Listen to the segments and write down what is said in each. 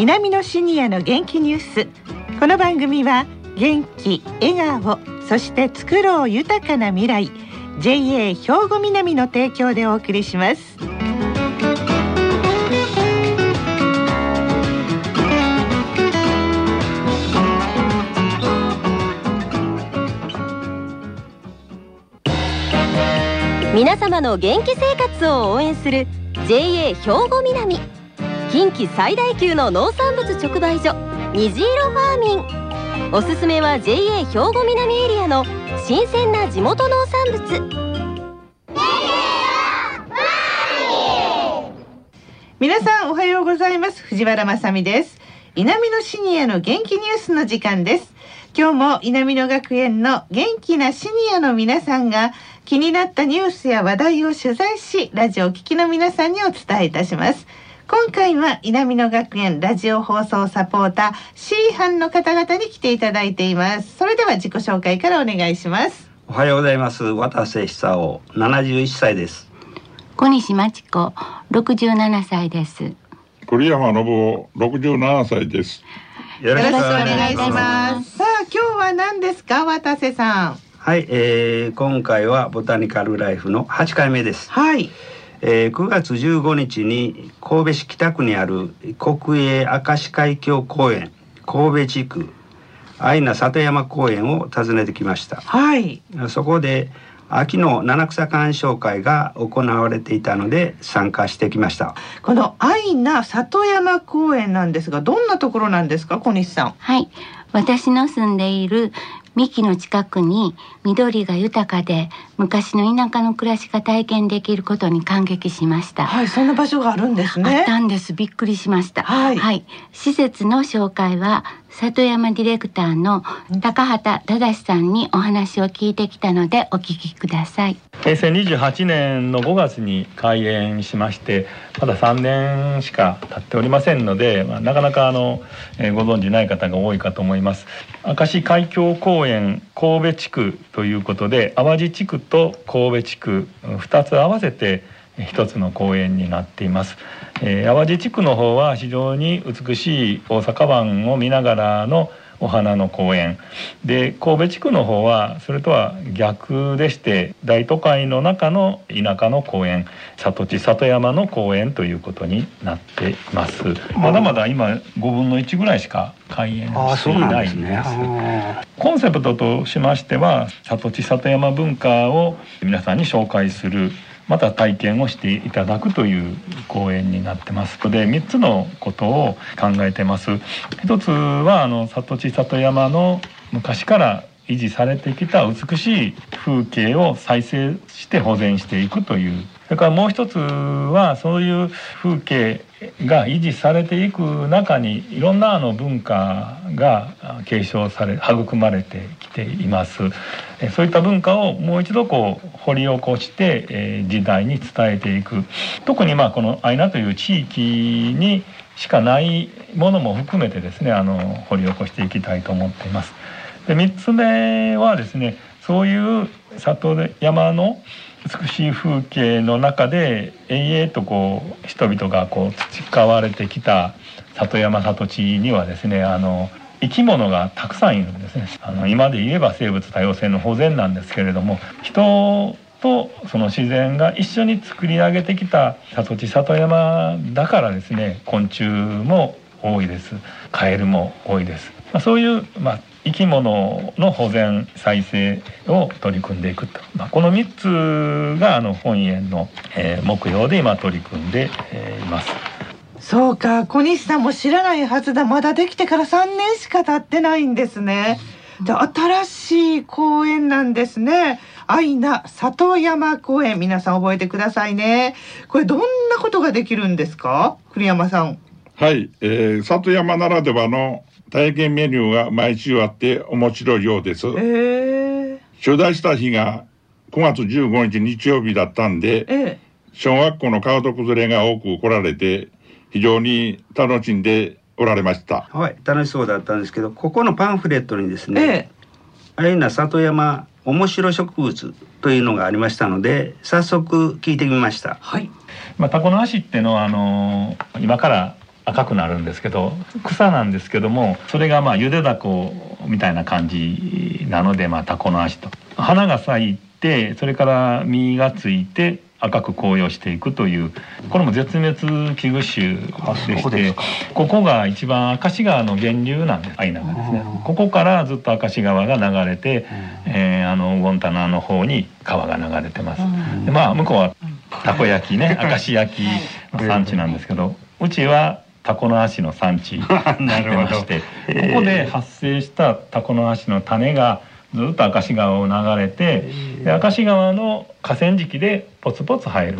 南のシニアの元気ニュース。この番組は元気笑顔そして作ろう豊かな未来 JA 兵庫南の提供でお送りします。皆様の元気生活を応援する JA 兵庫南。近畿最大級の農産物直売所虹色ファーミン。おすすめは JA 兵庫南エリアの新鮮な地元農産物。皆さんおはようございます。藤原まさです。南のシニアの元気ニュースの時間です。今日も南野学園の元気なシニアの皆さんが気になったニュースや話題を取材しラジオを聴きの皆さんにお伝えいたします。今回は南野学園ラジオ放送サポーター C 班の方々に来ていただいています。それでは自己紹介からお願いします。おはようございます。渡瀬久夫71歳です。小西真知子67歳です。栗山信夫67歳です。よろしくお願いします。さあ今日は何ですか渡瀬さん？はい、えー、今回はボタニカルライフの8回目です。はいえー、9月15日に神戸市北区にある国営明石海峡公園神戸地区愛名里山公園を訪ねてきました。はい。そこで秋の七草鑑賞会が行われていたので参加してきました。この愛名里山公園なんですがどんなところなんですか小西さん。はい。私の住んでいる幹の近くに緑が豊かで昔の田舎の暮らしが体験できることに感激しました。はいそんな場所があるんですね。あったんです。びっくりしました。はい、はい、施設の紹介は里山ディレクターの高畑忠さんにお話を聞いてきたのでお聞きください。平成28年の5月に開園しましてまだ3年しか経っておりませんので、まあ、なかなかあの、えー、ご存じない方が多いかと思います。明石海峡公園神戸地区ということで淡路地区と神戸地区2つ合わせて一つの公園になっています、えー、淡路地区の方は非常に美しい大阪湾を見ながらのお花の公園。で神戸地区の方はそれとは逆でして大都会の中の田舎の公園。里地里山の公園ということになっています。まだまだ今5分の1ぐらいしか開園していないんです。コンセプトとしましては里地里山文化を皆さんに紹介するまた体験をしていただくという講演になってます。ので3つのことを考えてます。一つはあの里地里山の昔から維持されてきた美しい風景を再生して保全していくというそれからもう一つはそういう風景が維持されていく中にいろんなあの文化が継承され育まれてきています。そういった文化をもう一度こう掘り起こして、え時代に伝えていく。特にまあこのアイナという地域にしかないものも含めてですねあの掘り起こしていきたいと思っています。で3つ目はですねそういう里山の美しい風景の中で永遠とこう人々がこう培われてきた里山里地にはですねあの生き物がたくさんいるんですね。あの今で言えば生物多様性の保全なんですけれども人とその自然が一緒に作り上げてきた里地里山だからですね昆虫も多いです。カエルも多いです、まあ、そういう、まあ、生き物の保全再生を取り組んでいくと、まあ、この3つがあの本園の、えー、目標で今取り組んで、えー、います。そうか小西さんも知らないはずだまだできてから3年しか経ってないんですね。で新しい公園なんですね。愛名里山公園皆さん覚えてくださいね。これどんなことができるんですか？栗山さん。はい、えー、里山ならではの体験メニューが毎週あって面白いようです。えー、取材した日が9月15日日曜日だったんで、えー、小学校の家族連れが多く来られて、非常に楽しんでおられました。はい、楽しそうだったんですけど、ここのパンフレットにですね、えー、アイナ里山面白植物というのがありましたので、早速聞いてみました。はい。まあタコの足ってのはあの今から赤くなるんですけど草なんですけどもそれがまあゆでだこみたいな感じなのでまあタコの足と。花が咲いてそれから実がついて赤く紅葉していくというこれも絶滅危惧種でしてここが一番明石川の源流なんです。相長ですね。ここからずっと明石川が流れて、えー、あのゴンタナの方に川が流れてます。でまあ向こうはたこ焼きね明石焼きの産地なんですけどうちはタコの足の産地に なってましてここで発生したタコの足の種がずっと明石川を流れてで明石川の河川敷でポツポツ生える、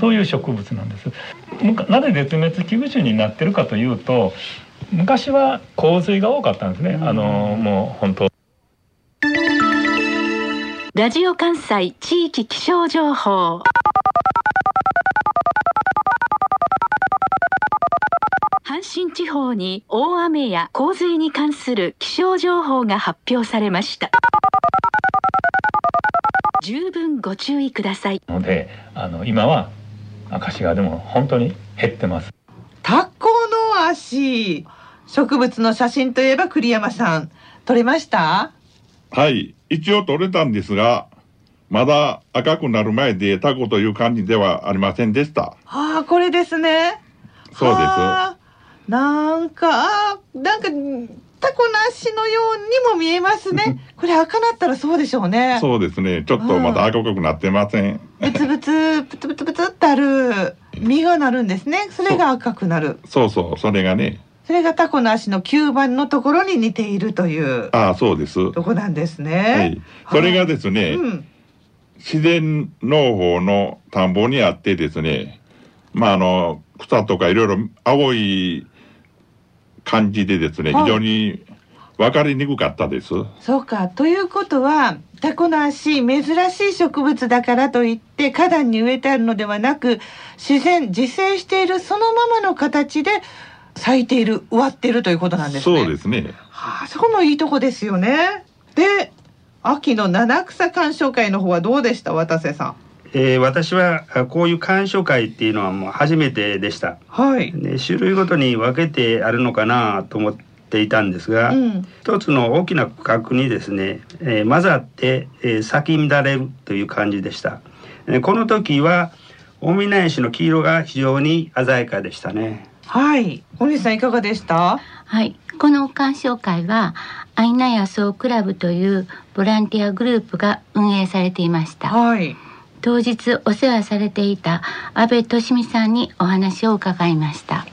そういう植物なんです。なぜ絶滅危惧種になってるかというと昔は洪水が多かったんですね。あのもう本当。ラジオ関西地域気象情報地方に大雨や洪水に関する気象情報が発表されました。十分ご注意ください。のであの今は明石川でも本当に減ってます。タコの足。植物の写真といえば栗山さん撮れました？はい一応撮れたんですがまだ赤くなる前でタコという感じではありませんでした。ああこれですね。そうですなんか、なんか、タコなしのようにも見えますね。これ赤なったらそうでしょうね。そうですね。ちょっとまた赤くなってません。ブツブツ、ブツブツブツってある実がなるんですね。それが赤くなる。そうそう、それがね。それがタコの足の吸盤のところに似ているという。ああ、そうです。とこなんですね。はい。それがですね、うん、自然農法の田んぼにあってですね、まああの草とかいろいろ青い感じでですね、非常に分かりにくかったです。そうかということはタコの足珍しい植物だからといって花壇に植えてあるのではなく自然自生しているそのままの形で咲いている植わっているということなんですね。そうですね。はあ、そこもいいとこですよね。で秋の七草鑑賞会の方はどうでした渡瀬さん？えー、私はこういう鑑賞会っていうのはもう初めてでした。はい。ね、種類ごとに分けてあるのかなと思っていたんですが、うん、一つの大きな区画にですね、えー、混ざって、えー、咲き乱れるという感じでした。えー、この時は大見苗の黄色が非常に鮮やかでしたね。はい。小西さんいかがでした？はい。この鑑賞会はアイナ野草クラブというボランティアグループが運営されていました。はい。当日お世話されていた安倍俊美さんにお話を伺いました。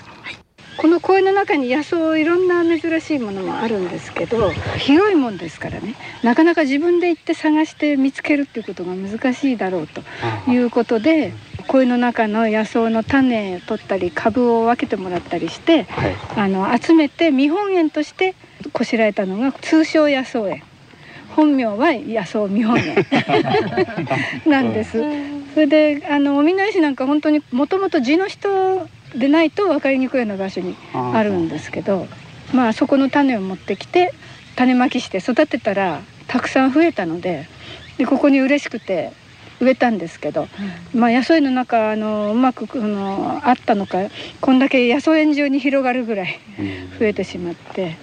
この公園の中に野草いろんな珍しいものもあるんですけど広いもんですからね。なかなか自分で行って探して見つけるっていうことが難しいだろうということで公園の中の野草の種を取ったり株を分けてもらったりして、はい、あの集めて見本園としてこしらえたのが通称野草園本名は野草見本園なんです。それであのおみな石なんか本当にもともと地の人でないと分かりにくいような場所にあるんですけどまあそこの種を持ってきて種まきして育てたらたくさん増えたのででここに嬉しくて植えたんですけど、うん、まあ野草園の中あのうまくあのあったのかこんだけ野草園中に広がるぐらい増えてしまって、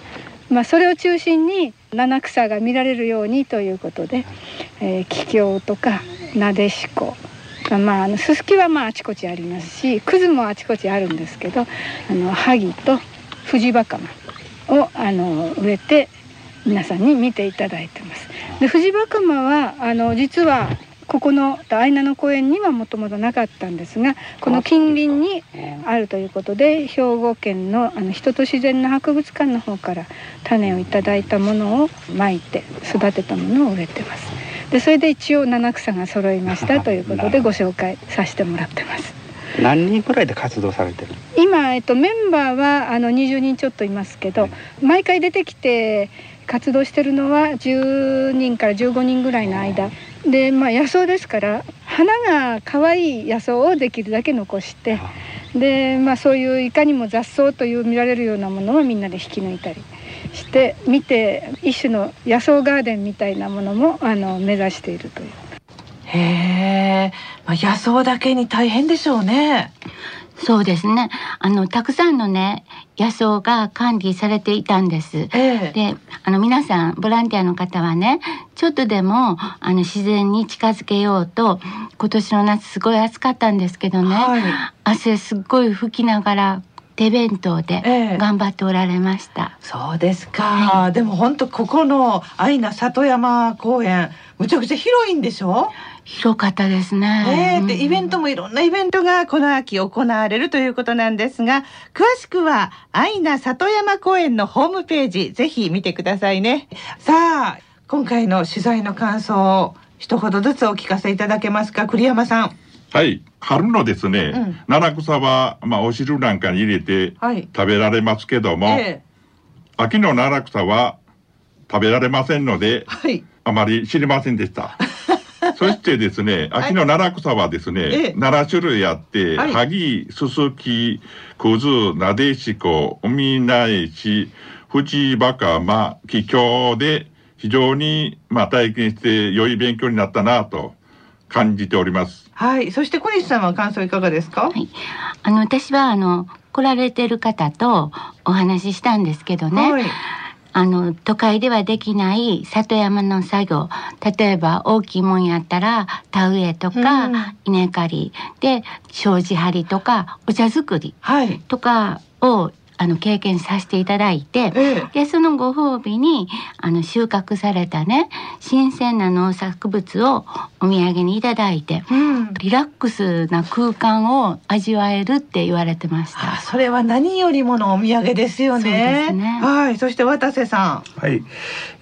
まあ、それを中心に七草が見られるようにということで、えー、桔梗とかなでしこまあ、あのススキはまああちこちありますしクズもあちこちあるんですけどあの萩とフジバカマをあの植えて皆さんに見ていただいてます。でフジバカマはあの実はここのアイナの公園にはもともとなかったんですがこの近隣にあるということで兵庫県のあの人と自然の博物館の方から種をいただいたものをまいて育てたものを植えてます。でそれで一応七草が揃いましたということでご紹介させてもらってます。何人くらいで活動されてる今、えっと、メンバーはあの20人ちょっといますけど、はい、毎回出てきて活動してるのは10人から15人ぐらいの間で、まあ、野草ですから花が可愛い野草をできるだけ残してで、まあ、そういういかにも雑草という見られるようなものをみんなで引き抜いたり。して見て一種の野草ガーデンみたいなものもあの目指しているという。へえ、まあ、野草だけに大変でしょうね。そうですねあのたくさんのね野草が管理されていたんです。ええ、であの皆さんボランティアの方はねちょっとでもあの自然に近づけようと今年の夏すごい暑かったんですけどね、はい、汗すっごい拭きながら手弁当で頑張っておられました。えそうですか、はい、でも本当ここの愛名里山公園むちゃくちゃ広いんでしょ？広かったですね。えー、でイベントもいろんなイベントがこの秋行われるということなんですが、詳しくは愛名里山公園のホームページぜひ見てくださいね。さあ今回の取材の感想を一言ずつお聞かせいただけますか栗山さん。はい春のですね、うん、七草は、まあ、お汁なんかに入れて食べられますけども、はいえー、秋の七草は食べられませんので、はい、あまり知りませんでした。そしてですね、秋の奈良草はですね、はい、7種類あって、はい、萩、すすき、くず、なでしこ、おみなえし、藤バカマ、気境で非常に、まあ、体験して良い勉強になったなと感じております。はい。そして小西さんは感想いかがですか？はい。あの、私は、あの、来られてる方とお話ししたんですけどね。はいあの都会ではできない里山の作業。例えば大きいもんやったら田植えとか、稲刈り。で障子張りとかお茶作りとかをあの経験させていただいて、ええ、でそのご褒美にあの収穫されたね新鮮な農作物をお土産にいただいて、うん、リラックスな空間を味わえるって言われてました。それは何よりものお土産ですよね、ね、はい。そして渡瀬さん。はい、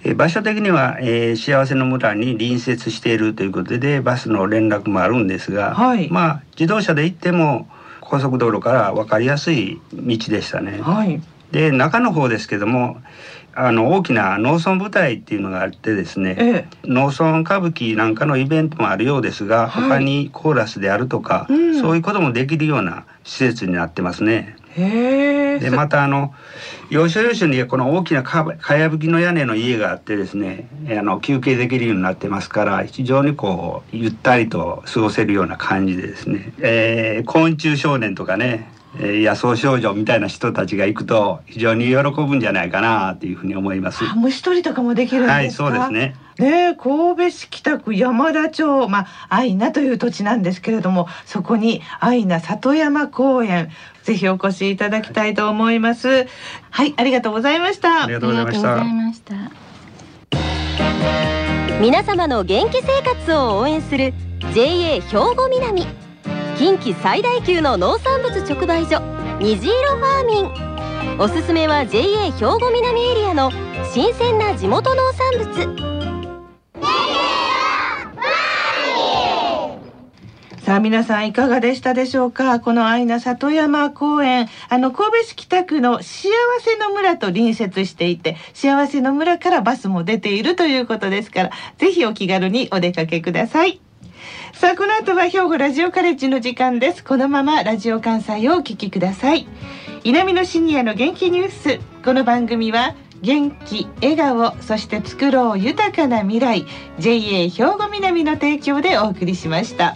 え場所的には、えー、幸せの村に隣接しているということでバスの連絡もあるんですが、はい、まあ自動車で行っても高速道路から分かりやすい道でしたね。はい、で中の方ですけどもあの大きな農村舞台っていうのがあってですね、ええ、農村歌舞伎なんかのイベントもあるようですが、はい、他にコーラスであるとか、うん、そういうこともできるような施設になってますね。でまたあの要所要所にこの大きなかかやぶきの屋根の家があってですねあの休憩できるようになってますから非常にこうゆったりと過ごせるような感じでですね、えー、昆虫少年とかねえ野草少女みたいな人たちが行くと非常に喜ぶんじゃないかなというふうに思います。虫取りとかもできるんですはい、そうですね。ね神戸市北区山田町、まあ、愛名という土地なんですけれども、そこに愛名里山公園、ぜひお越しいただきたいと思います。はい、ありがとうございました。ありがとうございました。皆様の元気生活を応援する JA 兵庫南。近畿最大級の農産物直売所虹色ファーミンおすすめは JA 兵庫南エリアの新鮮な地元農産物さあ皆さんいかがでしたでしょうか？この愛名里山公園。あの神戸市北区の幸せの村と隣接していて幸せの村からバスも出ているということですからぜひお気軽にお出かけください。さあこの後は兵庫ラジオカレッジの時間です。このままラジオ関西をお聞きください。南のシニアの元気ニュース。この番組は元気笑顔そして作ろう豊かな未来。JA 兵庫南の提供でお送りしました。